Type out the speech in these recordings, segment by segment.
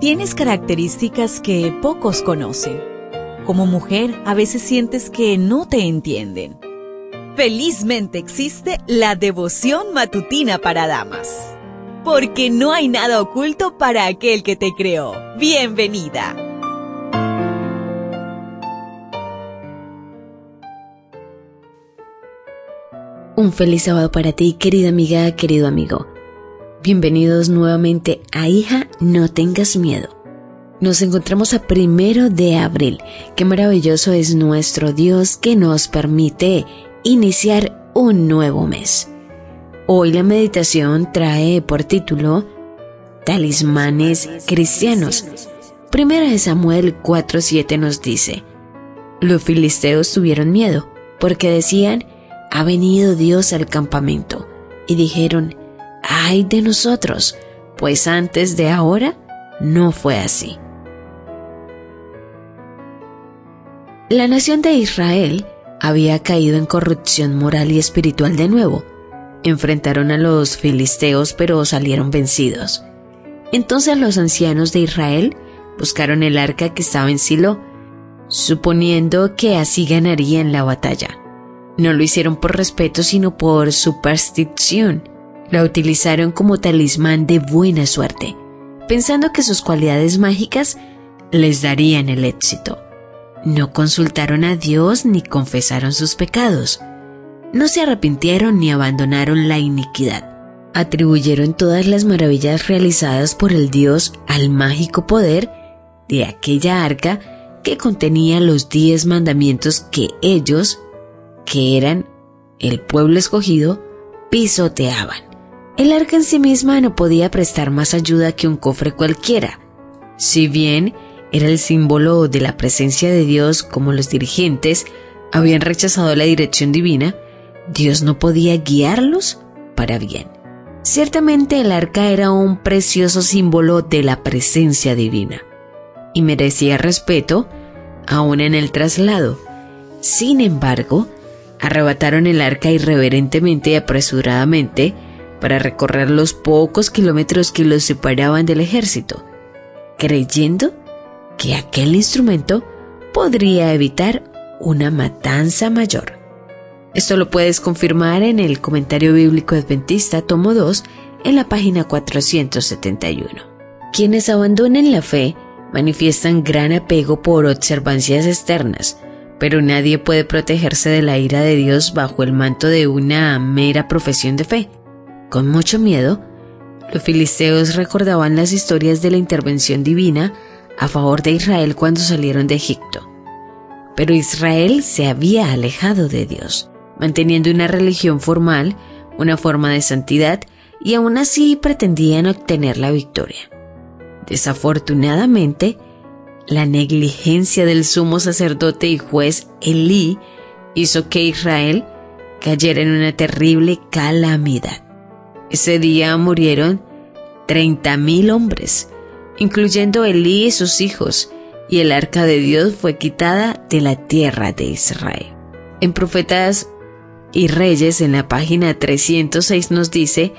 Tienes características que pocos conocen. Como mujer, a veces sientes que no te entienden. Felizmente existe la devoción matutina para damas. Porque no hay nada oculto para aquel que te creó. Bienvenida. Un feliz sábado para ti, querida amiga, querido amigo. Bienvenidos nuevamente a Hija, no tengas miedo. Nos encontramos a primero de abril. Qué maravilloso es nuestro Dios que nos permite iniciar un nuevo mes. Hoy la meditación trae por título Talismanes cristianos. Primera de Samuel 4:7 nos dice: Los filisteos tuvieron miedo porque decían: Ha venido Dios al campamento. Y dijeron: ay de nosotros, pues antes de ahora no fue así. La nación de Israel había caído en corrupción moral y espiritual de nuevo. Enfrentaron a los filisteos pero salieron vencidos. Entonces los ancianos de Israel buscaron el arca que estaba en Silo, suponiendo que así ganarían la batalla. No lo hicieron por respeto sino por superstición la utilizaron como talismán de buena suerte, pensando que sus cualidades mágicas les darían el éxito. No consultaron a Dios ni confesaron sus pecados. No se arrepintieron ni abandonaron la iniquidad. Atribuyeron todas las maravillas realizadas por el Dios al mágico poder de aquella arca que contenía los diez mandamientos que ellos, que eran el pueblo escogido, pisoteaban. El arca en sí misma no podía prestar más ayuda que un cofre cualquiera. Si bien era el símbolo de la presencia de Dios como los dirigentes habían rechazado la dirección divina, Dios no podía guiarlos para bien. Ciertamente el arca era un precioso símbolo de la presencia divina y merecía respeto aún en el traslado. Sin embargo, arrebataron el arca irreverentemente y apresuradamente para recorrer los pocos kilómetros que los separaban del ejército, creyendo que aquel instrumento podría evitar una matanza mayor. Esto lo puedes confirmar en el comentario bíblico adventista tomo 2 en la página 471. Quienes abandonen la fe manifiestan gran apego por observancias externas, pero nadie puede protegerse de la ira de Dios bajo el manto de una mera profesión de fe. Con mucho miedo, los filisteos recordaban las historias de la intervención divina a favor de Israel cuando salieron de Egipto. Pero Israel se había alejado de Dios, manteniendo una religión formal, una forma de santidad, y aún así pretendían obtener la victoria. Desafortunadamente, la negligencia del sumo sacerdote y juez Elí hizo que Israel cayera en una terrible calamidad. Ese día murieron treinta mil hombres, incluyendo Elí y sus hijos, y el arca de Dios fue quitada de la tierra de Israel. En Profetas y Reyes, en la página 306 nos dice,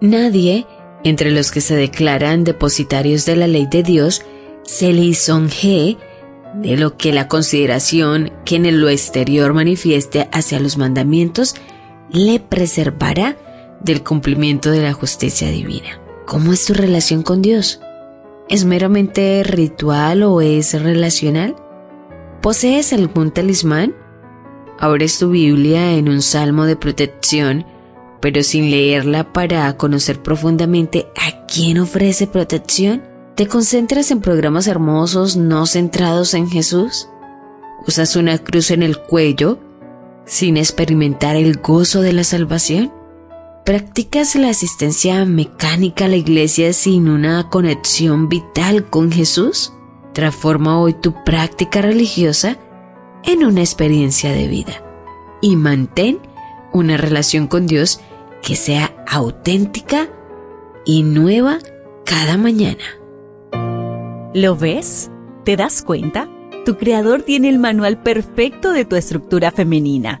Nadie, entre los que se declaran depositarios de la ley de Dios, se lisonjee de lo que la consideración que en lo exterior manifieste hacia los mandamientos le preservará del cumplimiento de la justicia divina. ¿Cómo es tu relación con Dios? ¿Es meramente ritual o es relacional? ¿Posees algún talismán? Abres tu Biblia en un salmo de protección, pero sin leerla para conocer profundamente a quién ofrece protección. ¿Te concentras en programas hermosos no centrados en Jesús? ¿Usas una cruz en el cuello sin experimentar el gozo de la salvación? ¿Practicas la asistencia mecánica a la iglesia sin una conexión vital con Jesús? Transforma hoy tu práctica religiosa en una experiencia de vida y mantén una relación con Dios que sea auténtica y nueva cada mañana. ¿Lo ves? ¿Te das cuenta? Tu creador tiene el manual perfecto de tu estructura femenina